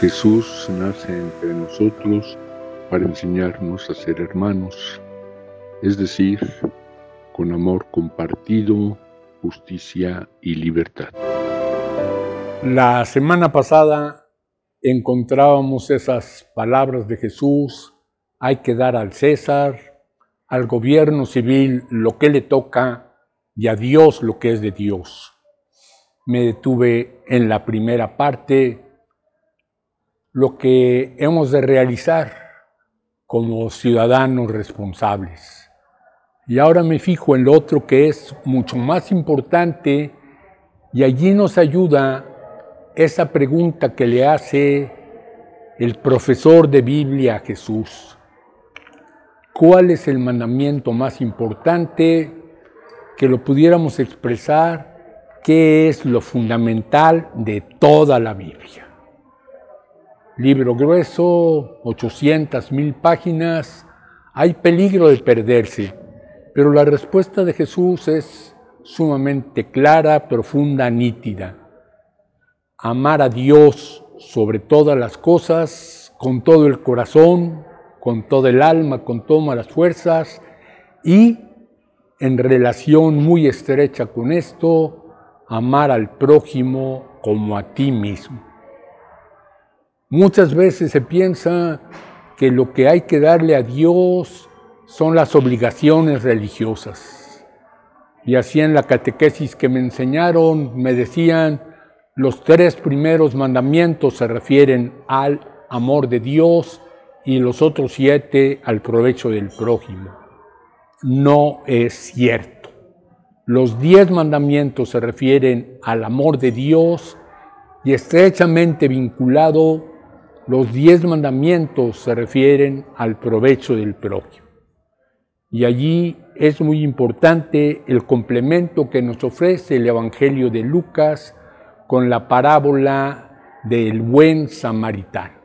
Jesús nace entre nosotros para enseñarnos a ser hermanos, es decir, con amor compartido, justicia y libertad. La semana pasada encontrábamos esas palabras de Jesús, hay que dar al César, al gobierno civil lo que le toca y a Dios lo que es de Dios. Me detuve en la primera parte, lo que hemos de realizar como ciudadanos responsables. Y ahora me fijo en lo otro que es mucho más importante y allí nos ayuda esa pregunta que le hace el profesor de Biblia a Jesús. ¿Cuál es el mandamiento más importante que lo pudiéramos expresar qué es lo fundamental de toda la Biblia. Libro grueso, 800 mil páginas, hay peligro de perderse, pero la respuesta de Jesús es sumamente clara, profunda, nítida. Amar a Dios sobre todas las cosas, con todo el corazón, con todo el alma, con todas las fuerzas y en relación muy estrecha con esto, amar al prójimo como a ti mismo. Muchas veces se piensa que lo que hay que darle a Dios son las obligaciones religiosas. Y así en la catequesis que me enseñaron me decían, los tres primeros mandamientos se refieren al amor de Dios y los otros siete al provecho del prójimo. No es cierto. Los diez mandamientos se refieren al amor de Dios y estrechamente vinculado, los diez mandamientos se refieren al provecho del prójimo. Y allí es muy importante el complemento que nos ofrece el Evangelio de Lucas con la parábola del buen samaritano.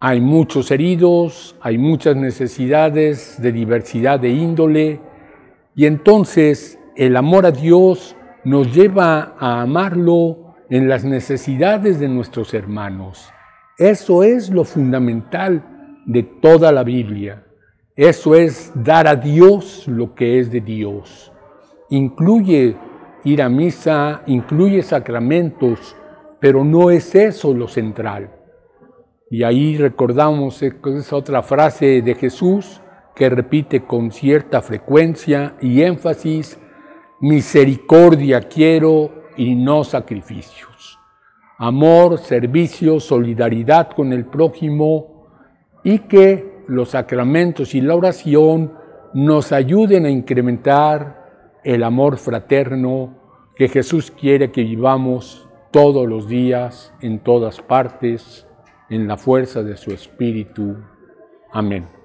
Hay muchos heridos, hay muchas necesidades de diversidad de índole y entonces el amor a Dios nos lleva a amarlo en las necesidades de nuestros hermanos. Eso es lo fundamental de toda la Biblia. Eso es dar a Dios lo que es de Dios. Incluye ir a misa, incluye sacramentos, pero no es eso lo central. Y ahí recordamos esa otra frase de Jesús que repite con cierta frecuencia y énfasis, misericordia quiero y no sacrificios. Amor, servicio, solidaridad con el prójimo y que los sacramentos y la oración nos ayuden a incrementar el amor fraterno que Jesús quiere que vivamos todos los días, en todas partes en la fuerza de su Espíritu. Amén.